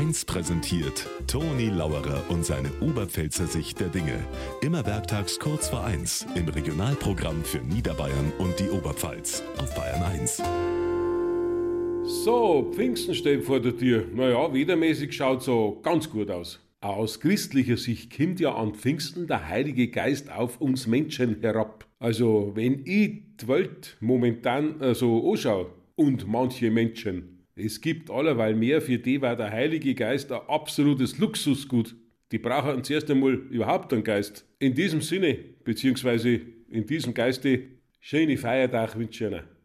1 präsentiert Toni Lauerer und seine Oberpfälzer Sicht der Dinge. Immer werktags kurz vor 1 im Regionalprogramm für Niederbayern und die Oberpfalz auf Bayern 1. So, Pfingsten steht vor der Tür. Naja, wedermäßig schaut so ganz gut aus. Aus christlicher Sicht kommt ja an Pfingsten der Heilige Geist auf uns Menschen herab. Also, wenn ich die Welt momentan äh, so anschaue und manche Menschen, es gibt allerweil mehr, für die war der Heilige Geist ein absolutes Luxusgut. Die brauchen zuerst einmal überhaupt einen Geist. In diesem Sinne, beziehungsweise in diesem Geiste, schöne Feiertag wünsche ich Ihnen.